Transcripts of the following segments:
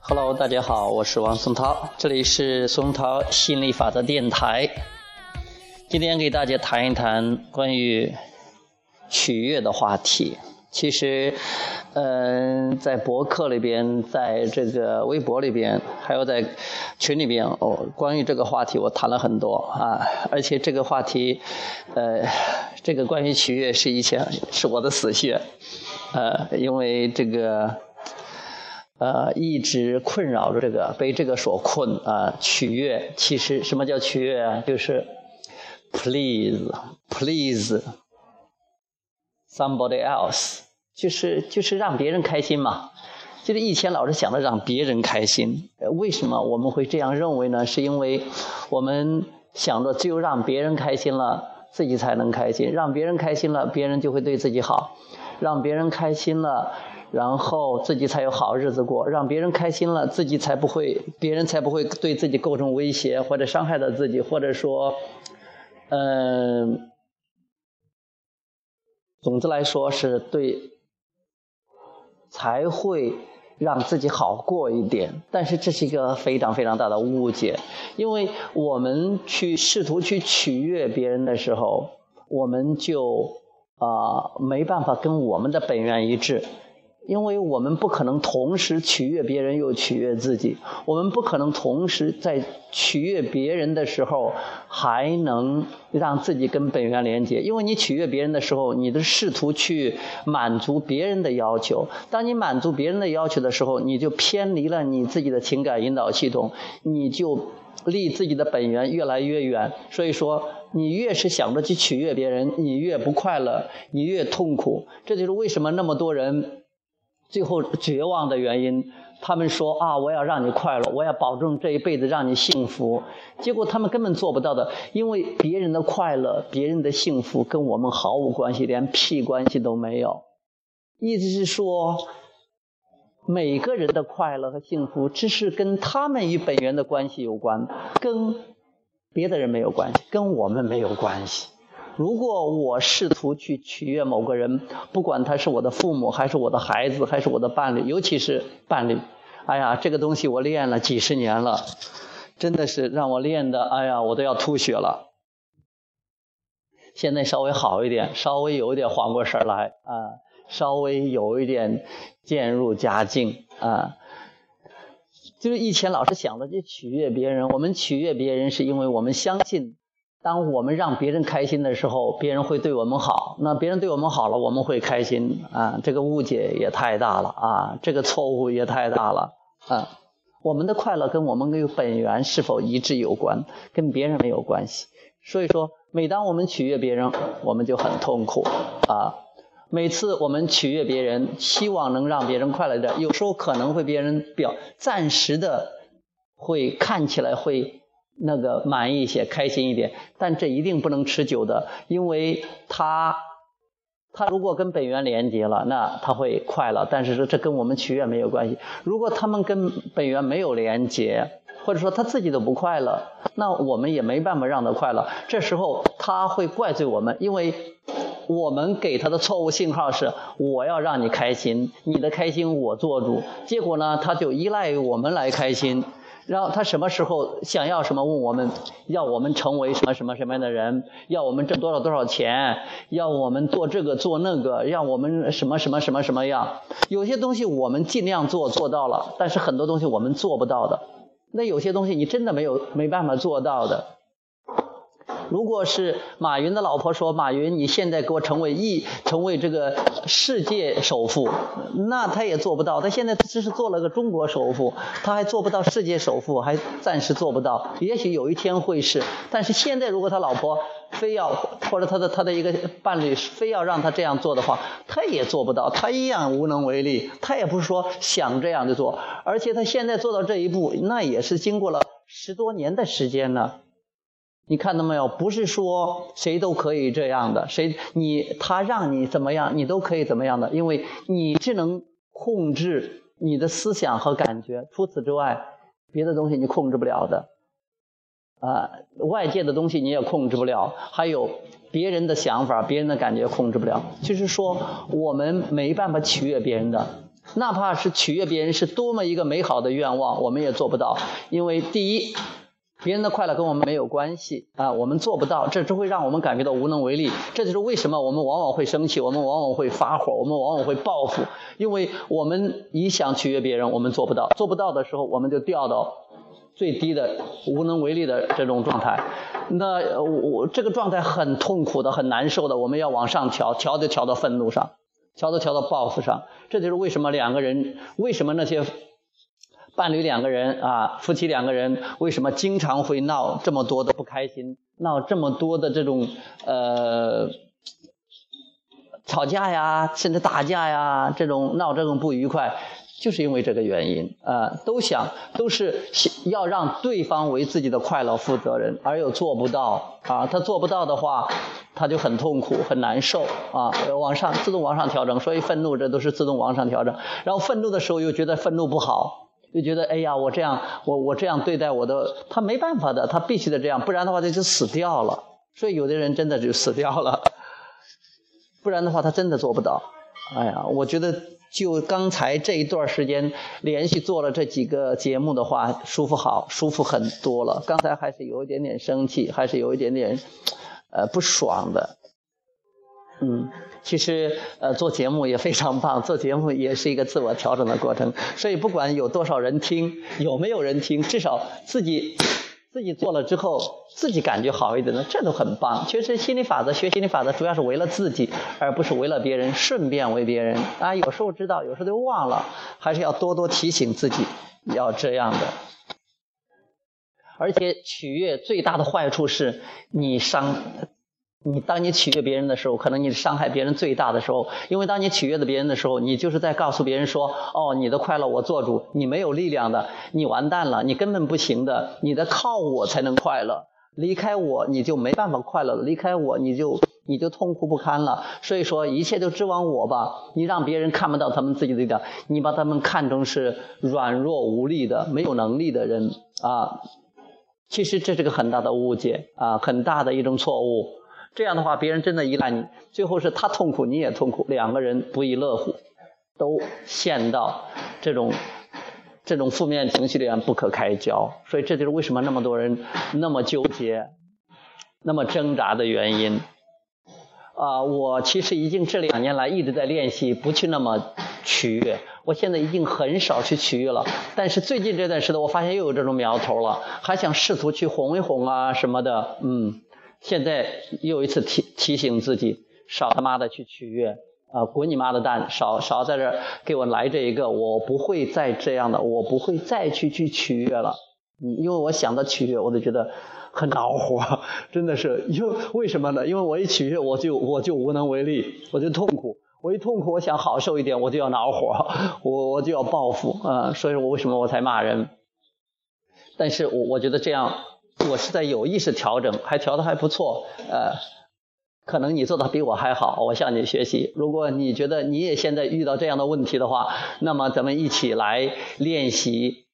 Hello，大家好，我是王松涛，这里是松涛心理法则电台。今天给大家谈一谈关于取悦的话题。其实，嗯，在博客里边，在这个微博里边，还有在群里边，哦，关于这个话题我谈了很多啊，而且这个话题，呃，这个关于取悦是以前是我的死穴，呃，因为这个，呃，一直困扰着这个，被这个所困啊。取悦，其实什么叫取悦啊？就是 please，please somebody else。就是就是让别人开心嘛，就是以前老是想着让别人开心。为什么我们会这样认为呢？是因为我们想着只有让别人开心了，自己才能开心。让别人开心了，别人就会对自己好；让别人开心了，然后自己才有好日子过；让别人开心了，自己才不会，别人才不会对自己构成威胁或者伤害到自己，或者说，嗯，总之来说是对。才会让自己好过一点，但是这是一个非常非常大的误解，因为我们去试图去取悦别人的时候，我们就啊没办法跟我们的本源一致。因为我们不可能同时取悦别人又取悦自己，我们不可能同时在取悦别人的时候还能让自己跟本源连接。因为你取悦别人的时候，你的试图去满足别人的要求；当你满足别人的要求的时候，你就偏离了你自己的情感引导系统，你就离自己的本源越来越远。所以说，你越是想着去取悦别人，你越不快乐，你越痛苦。这就是为什么那么多人。最后绝望的原因，他们说啊，我要让你快乐，我要保证这一辈子让你幸福。结果他们根本做不到的，因为别人的快乐、别人的幸福跟我们毫无关系，连屁关系都没有。意思是说，每个人的快乐和幸福，只是跟他们与本源的关系有关，跟别的人没有关系，跟我们没有关系。如果我试图去取悦某个人，不管他是我的父母，还是我的孩子，还是我的伴侣，尤其是伴侣，哎呀，这个东西我练了几十年了，真的是让我练的，哎呀，我都要吐血了。现在稍微好一点，稍微有一点缓过神来啊，稍微有一点渐入佳境啊。就是以前老是想着去取悦别人，我们取悦别人是因为我们相信。当我们让别人开心的时候，别人会对我们好。那别人对我们好了，我们会开心啊。这个误解也太大了啊，这个错误也太大了啊。我们的快乐跟我们跟本源是否一致有关，跟别人没有关系。所以说，每当我们取悦别人，我们就很痛苦啊。每次我们取悦别人，希望能让别人快乐点，有时候可能会别人表暂时的会看起来会。那个满意一些，开心一点，但这一定不能持久的，因为他，他如果跟本源连接了，那他会快乐，但是说这跟我们取悦没有关系。如果他们跟本源没有连接，或者说他自己都不快乐，那我们也没办法让他快乐。这时候他会怪罪我们，因为我们给他的错误信号是我要让你开心，你的开心我做主，结果呢，他就依赖于我们来开心。然后他什么时候想要什么问我们，要我们成为什么什么什么样的人，要我们挣多少多少钱，要我们做这个做那个，让我们什么什么什么什么样？有些东西我们尽量做做到了，但是很多东西我们做不到的。那有些东西你真的没有没办法做到的。如果是马云的老婆说：“马云，你现在给我成为亿，成为这个世界首富，那他也做不到。他现在只是做了个中国首富，他还做不到世界首富，还暂时做不到。也许有一天会是，但是现在如果他老婆非要，或者他的他的一个伴侣非要让他这样做的话，他也做不到，他一样无能为力。他也不是说想这样就做，而且他现在做到这一步，那也是经过了十多年的时间呢。”你看到没有？不是说谁都可以这样的，谁你他让你怎么样，你都可以怎么样的，因为你只能控制你的思想和感觉，除此之外，别的东西你控制不了的。啊，外界的东西你也控制不了，还有别人的想法、别人的感觉控制不了。就是说，我们没办法取悦别人的，哪怕是取悦别人是多么一个美好的愿望，我们也做不到，因为第一。别人的快乐跟我们没有关系啊，我们做不到，这只会让我们感觉到无能为力。这就是为什么我们往往会生气，我们往往会发火，我们往往会报复，因为我们一想取悦别人，我们做不到，做不到的时候，我们就掉到最低的无能为力的这种状态。那我这个状态很痛苦的，很难受的，我们要往上调，调就调到愤怒上，调就调到报复上。这就是为什么两个人，为什么那些。伴侣两个人啊，夫妻两个人为什么经常会闹这么多的不开心，闹这么多的这种呃吵架呀，甚至打架呀，这种闹这种不愉快，就是因为这个原因啊，都想都是要让对方为自己的快乐负责任，而又做不到啊，他做不到的话，他就很痛苦很难受啊，往上自动往上调整，所以愤怒这都是自动往上调整，然后愤怒的时候又觉得愤怒不好。就觉得哎呀，我这样，我我这样对待我的，他没办法的，他必须得这样，不然的话他就死掉了。所以有的人真的就死掉了，不然的话他真的做不到。哎呀，我觉得就刚才这一段时间连续做了这几个节目的话，舒服好，舒服很多了。刚才还是有一点点生气，还是有一点点呃不爽的，嗯。其实，呃，做节目也非常棒，做节目也是一个自我调整的过程。所以，不管有多少人听，有没有人听，至少自己自己做了之后，自己感觉好一点的，这都很棒。其实，心理法则学心理法则，主要是为了自己，而不是为了别人，顺便为别人。啊，有时候知道，有时候就忘了，还是要多多提醒自己要这样的。而且，取悦最大的坏处是你伤。你当你取悦别人的时候，可能你伤害别人最大的时候，因为当你取悦的别人的时候，你就是在告诉别人说：“哦，你的快乐我做主，你没有力量的，你完蛋了，你根本不行的，你得靠我才能快乐，离开我你就没办法快乐了，离开我你就你就痛苦不堪了。所以说，一切都指望我吧，你让别人看不到他们自己的力量，你把他们看成是软弱无力的、没有能力的人啊。其实这是个很大的误解啊，很大的一种错误。”这样的话，别人真的依赖你，最后是他痛苦，你也痛苦，两个人不亦乐乎，都陷到这种这种负面情绪里面不可开交。所以这就是为什么那么多人那么纠结、那么挣扎的原因。啊，我其实已经这两年来一直在练习不去那么取悦，我现在已经很少去取悦了。但是最近这段时间，我发现又有这种苗头了，还想试图去哄一哄啊什么的，嗯。现在又一次提提醒自己，少他妈的去取悦啊！滚你妈的蛋！少少在这给我来这一个，我不会再这样的，我不会再去去取悦了。嗯，因为我想到取悦，我都觉得很恼火，真的是。因为为什么呢？因为我一取悦，我就我就无能为力，我就痛苦。我一痛苦，我想好受一点，我就要恼火，我我就要报复啊！所以我为什么我才骂人？但是我我觉得这样。我是在有意识调整，还调的还不错，呃，可能你做的比我还好，我向你学习。如果你觉得你也现在遇到这样的问题的话，那么咱们一起来练习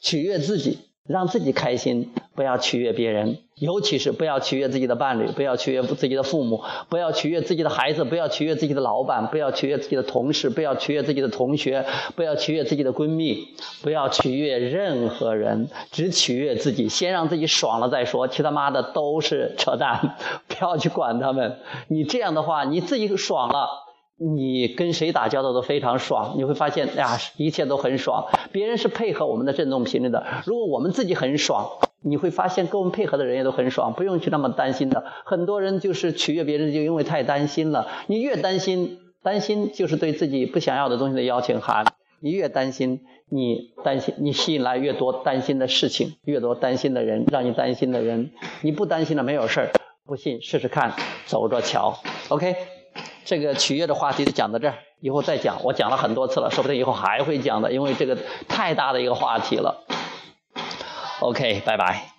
取悦自己。让自己开心，不要取悦别人，尤其是不要取悦自己的伴侣，不要取悦自己的父母，不要取悦自己的孩子，不要取悦自己的老板，不要取悦自己的同事，不要取悦自己的同学，不要取悦自己的闺蜜，不要取悦任何人，只取悦自己。先让自己爽了再说，其他妈的都是扯淡，不要去管他们。你这样的话，你自己爽了。你跟谁打交道都非常爽，你会发现哎呀，一切都很爽。别人是配合我们的振动频率的。如果我们自己很爽，你会发现跟我们配合的人也都很爽，不用去那么担心的。很多人就是取悦别人，就因为太担心了。你越担心，担心就是对自己不想要的东西的邀请函。你越担心，你担心，你吸引来越多担心的事情，越多担心的人，让你担心的人。你不担心了，没有事儿。不信试试看，走着瞧。OK。这个取悦的话题就讲到这儿，以后再讲。我讲了很多次了，说不定以后还会讲的，因为这个太大的一个话题了。OK，拜拜。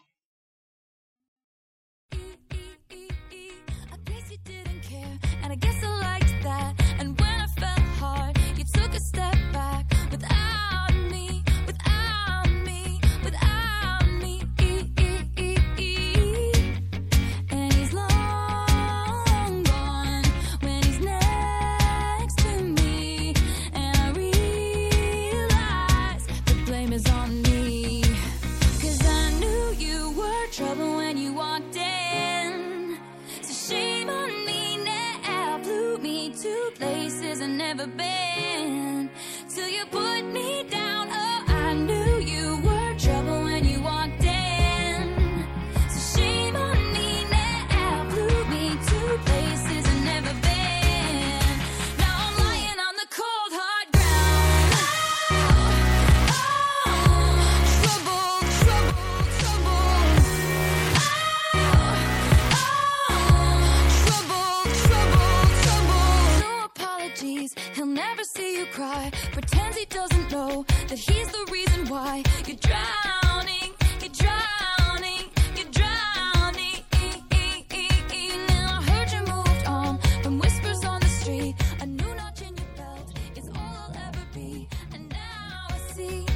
Never been. Till you put me down, see.